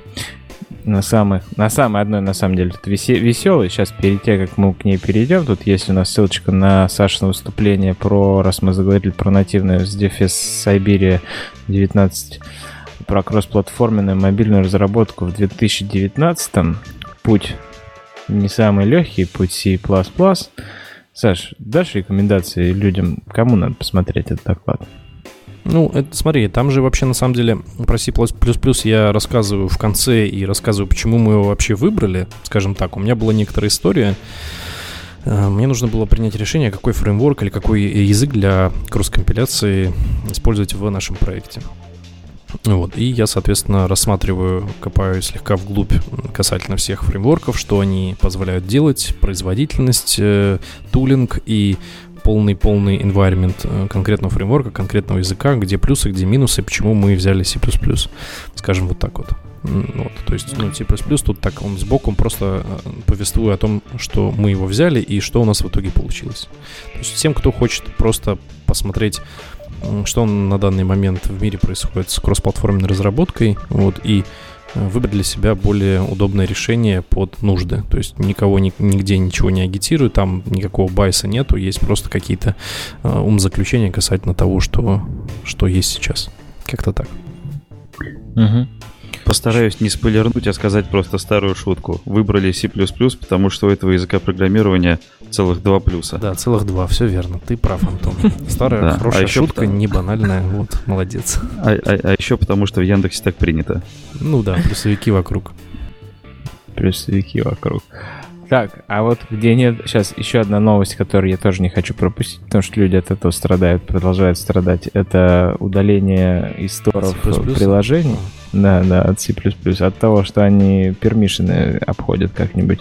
на самых, на самой одной, на самом деле, тут веселой. Сейчас, перед тем, как мы к ней перейдем, тут есть у нас ссылочка на Сашино выступление про, раз мы заговорили про нативную с DFS Siberia 19, про кроссплатформенную мобильную разработку в 2019 Путь не самый легкий, путь C++. Саш, дашь рекомендации людям, кому надо посмотреть этот доклад? Ну, это, смотри, там же вообще на самом деле про C++ я рассказываю в конце и рассказываю, почему мы его вообще выбрали. Скажем так, у меня была некоторая история. Э, Мне нужно было принять решение, какой фреймворк или какой язык для кросс-компиляции использовать в нашем проекте. Вот, и я, соответственно, рассматриваю, копаю слегка вглубь касательно всех фреймворков, что они позволяют делать, производительность, э, тулинг и полный-полный environment э, конкретного фреймворка, конкретного языка, где плюсы, где минусы, почему мы взяли C++. Скажем вот так вот. Вот то есть, ну, C++ тут так, он сбоку просто э, повествую о том, что мы его взяли и что у нас в итоге получилось. То есть всем, кто хочет просто посмотреть что на данный момент в мире происходит с кроссплатформенной разработкой, вот, и выбрать для себя более удобное решение под нужды. То есть никого ни- нигде ничего не агитирую, там никакого байса нету, есть просто какие-то э, умозаключения касательно того, что, что есть сейчас. Как-то так. Мгм. Постараюсь не спойлернуть, а сказать просто старую шутку. Выбрали C++, потому что у этого языка программирования целых два плюса. Да, целых два, все верно. Ты прав, Антон. Старая Да, а хорошая еще шутка, потому- не банальная. Вот, молодец. А, а- а еще потому, что в Яндексе так принято. Ну да, плюсовики вокруг. плюсовики вокруг. Так, а вот где нет... Сейчас еще одна новость, которую я тоже не хочу пропустить, потому что люди от этого страдают, продолжают страдать. Это удаление из сторов приложений. Да, да, от C++. От того, что они пермишины обходят как-нибудь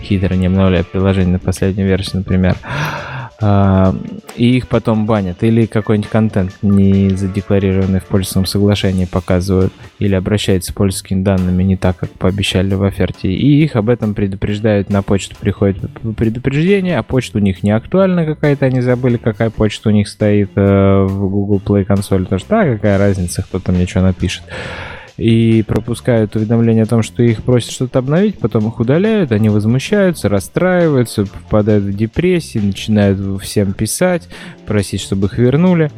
хитро, не обновляя приложение на последнюю версию, например. А, и их потом банят. Или какой-нибудь контент, не задекларированный в пользовательском соглашении, показывают. Или обращаются с пользовательскими данными не так, как пообещали в оферте. И их об этом предупреждают. На почту приходит предупреждение, а почта у них не актуальна какая-то. Они забыли, какая почта у них стоит э, в Google Play консоли. Потому что, да, какая разница, кто там мне что напишет и пропускают уведомление о том, что их просят что-то обновить, потом их удаляют, они возмущаются, расстраиваются, впадают в депрессии, начинают всем писать, просить, чтобы их вернули,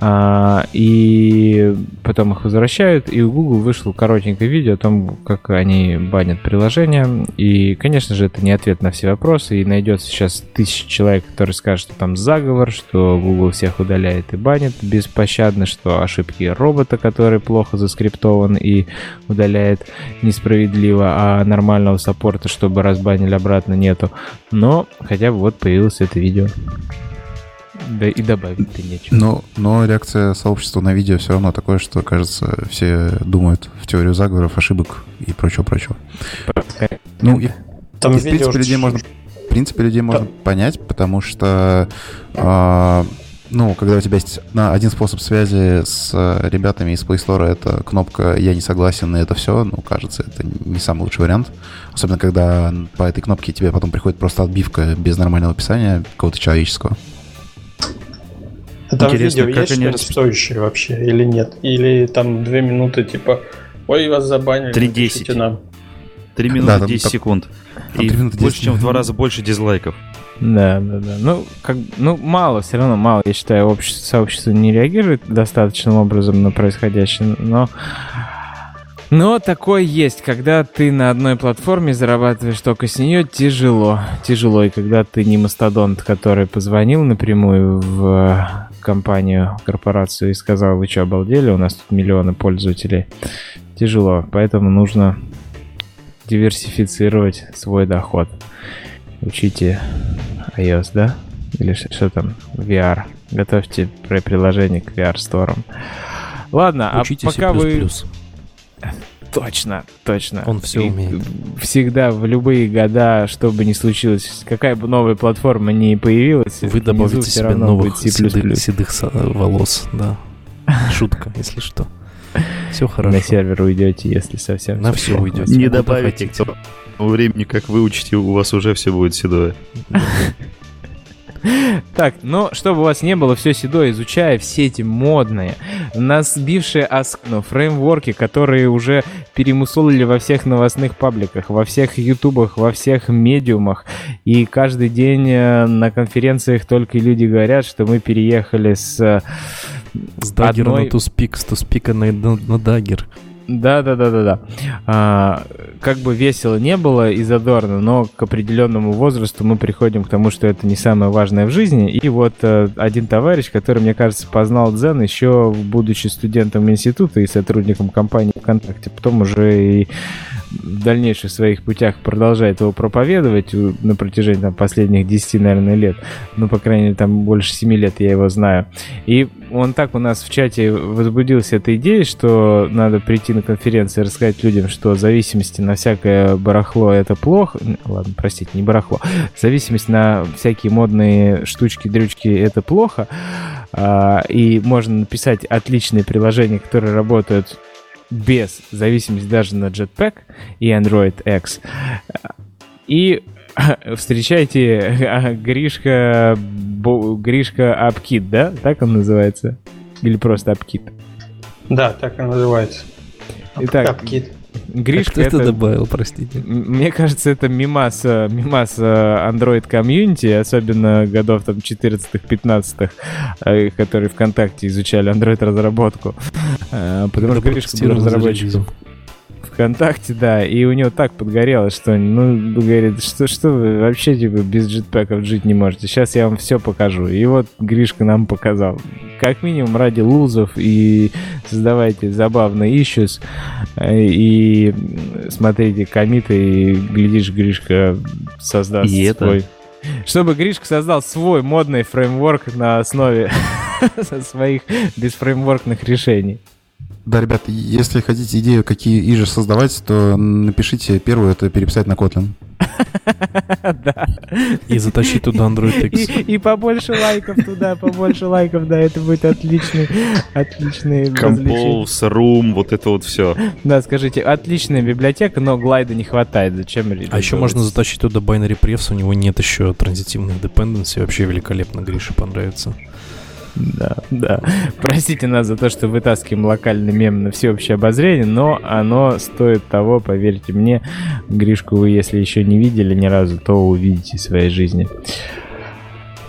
А, и потом их возвращают, и у Google вышло коротенькое видео о том, как они банят приложение, и, конечно же, это не ответ на все вопросы, и найдется сейчас тысяча человек, которые скажут, что там заговор, что Google всех удаляет и банит беспощадно, что ошибки робота, который плохо заскриптован и удаляет несправедливо, а нормального саппорта, чтобы разбанили обратно, нету. Но хотя бы вот появилось это видео. Да и добавить-то нечего. Но, но реакция сообщества на видео все равно такое, что, кажется, все думают в теорию заговоров, ошибок и прочего-прочего. Ну, и, Там и, в принципе, людей можно, в принципе, людей можно понять, потому что, а, ну, когда у тебя есть на, один способ связи с э, ребятами из Play Store, это кнопка «Я не согласен» и это все, ну, кажется, это не самый лучший вариант. Особенно, когда по этой кнопке тебе потом приходит просто отбивка без нормального описания какого-то человеческого. А Там Интересно, видео как есть они стоящее вообще или нет? Или там две минуты типа Ой, вас забанили, 3.10. напишите нам. 3 минуты Да, там 10 так- секунд. там И 3 минуты больше, 10. чем в два раза больше дизлайков. Да, да, да. Ну, как, ну, мало, все равно мало, я считаю, общество, сообщество не реагирует достаточным образом на происходящее, но... Но такое есть, когда ты на одной платформе зарабатываешь только с нее, тяжело. Тяжело, и когда ты не мастодонт, который позвонил напрямую в компанию, корпорацию и сказал, вы что, обалдели, у нас тут миллионы пользователей. Тяжело, поэтому нужно диверсифицировать свой доход. Учите iOS, да? Или ш- что там? VR. Готовьте при- приложение к VR Store. Ладно, Учите а пока вы... Точно, точно. Он всё И умеет. Всегда, в любые года, что бы ни случилось, какая бы новая платформа ни появилась, Вы добавите себе новых седых, седых со- волос, да. Шутка, если что. Все хорошо. На сервер уйдете, если совсем На все уйдете. Не добавите хотите. Тому времени, как выучите, у вас уже все будет седое. [laughs] Так, но чтобы у вас не было все седое, изучая все эти модные, набившие оскомину, фреймворки, которые уже перемусолили во всех новостных пабликах, во всех ютубах, во всех медиумах, и каждый день э, на конференциях только люди говорят, что мы переехали с... э, С Dagger а одной- на Toothpick, с Toothpick а на, на, на Dagger. Да, да, да, да, да. А, как бы весело не было и задорно, но к определенному возрасту мы приходим к тому, что это не самое важное в жизни. И вот э, один товарищ, который, мне кажется, познал дзен еще будучи студентом института и сотрудником компании ВКонтакте, потом уже и дальнейших своих путях продолжает его проповедовать на протяжении там, последних 10, наверное, лет. Ну, по крайней мере, там больше 7 лет я его знаю. И он так у нас в чате возбудился этой идеей, что надо прийти на конференцию и рассказать людям, что зависимости на всякое барахло это плохо. Ладно, простите, не барахло. Зависимость на всякие модные штучки-дрючки это плохо. А, и можно написать отличные приложения, которые работают без зависимости даже на Jetpack и Android X. И [laughs] встречайте [laughs] Гришка Бо- Гришка Апкит, да? Так он называется? Или просто Апкит? Да, так и называется. Итак, Апкит. Гришка Кто это это... добавил, простите? Мне кажется, это мимас, э, мимас э, Android комьюнити, особенно годов там 14-15, э, которые ВКонтакте изучали Android разработку. Э, Потому что Гришка был разработчиком. ВКонтакте, да, и у него так подгорело, что, ну, говорит, что, что вы вообще, типа, без джетпэков жить не можете. Сейчас я вам все покажу. И вот Гришка нам показал. Как минимум ради лузов и создавайте забавные issues э, и смотрите комиты и глядишь, Гришка создаст И это? свой... Чтобы Гришка создал свой модный фреймворк на основе [laughs] своих бесфреймворкных решений. Да, ребят, если хотите идею, какие ижи создавать, то напишите первую, это переписать на Kotlin. [laughs] Да. И затащить туда Android X. И, побольше лайков туда, побольше лайков, да, это будет отличный, отличный. Compose, Room, вот это вот все. Да, скажите, отличная библиотека, но глайда не хватает. Зачем? А еще можно затащить туда binary prefs, у него нет еще транзитивных dependency, вообще великолепно, Грише понравится. Да, да. Простите нас за то, что вытаскиваем локальный мем на всеобщее обозрение, но оно стоит того, поверьте мне. Гришку вы, если еще не видели ни разу, то увидите в своей жизни.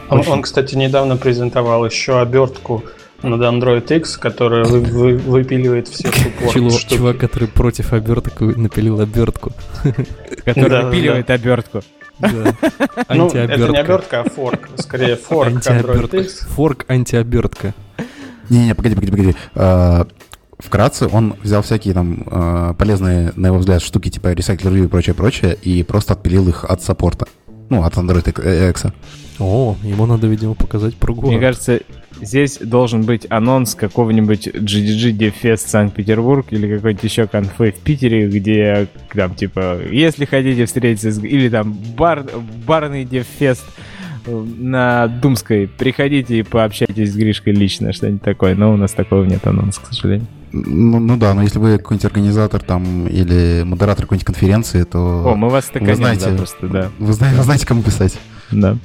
Он, он, кстати, недавно презентовал еще обертку над Android X, которая вы- вы- выпиливает все Чувак, суппорт чувак, который против оберток напилил обертку. Который выпиливает обертку. Да. Ну, это не Антиобертка. обертка, а форк. Скорее, [laughs] форк Android Антиобертка. X. Форк антиобертка. Не-не, погоди, погоди, погоди. А, Вкратце, он взял всякие там а, полезные, на его взгляд, штуки типа Recycle Review и прочее, прочее, и просто отпилил их от саппорта. Ну, от Android X. О, ему надо, видимо, показать про город. Мне кажется, здесь должен быть анонс какого-нибудь GDG DevFest Санкт-Петербург или какой-нибудь еще конфы в Питере, где там типа, если хотите встретиться с... Или там бар, барный DevFest э, на Думской. Приходите и пообщайтесь с Гришкой лично, что-нибудь такое. Но у нас такого нет анонса, к сожалению. Ну, ну да, но если вы какой-нибудь организатор там или модератор какой-нибудь конференции, то О, мы вас стаканем знаете. запросто, да. вы, знаете, вы знаете, кому писать. Да.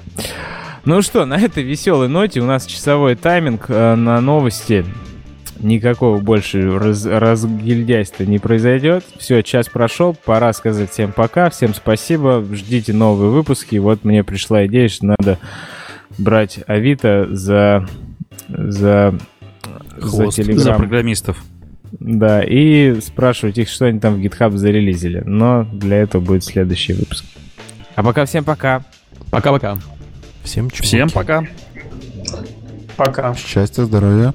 Ну что, на этой веселой ноте у нас часовой тайминг э, на новости. Никакого больше раз, разгильдяйства не произойдет. Все, час прошел, пора сказать всем пока, всем спасибо, ждите новые выпуски. Вот мне пришла идея, что надо брать Авито за за Хвост. за За Telegram. программистов. Да, и спрашивать их, что они там в GitHub зарелизили. Но для этого будет следующий выпуск. А пока всем пока. Пока-пока. Всем чуваки. Всем пока. Пока. Счастья, здоровья.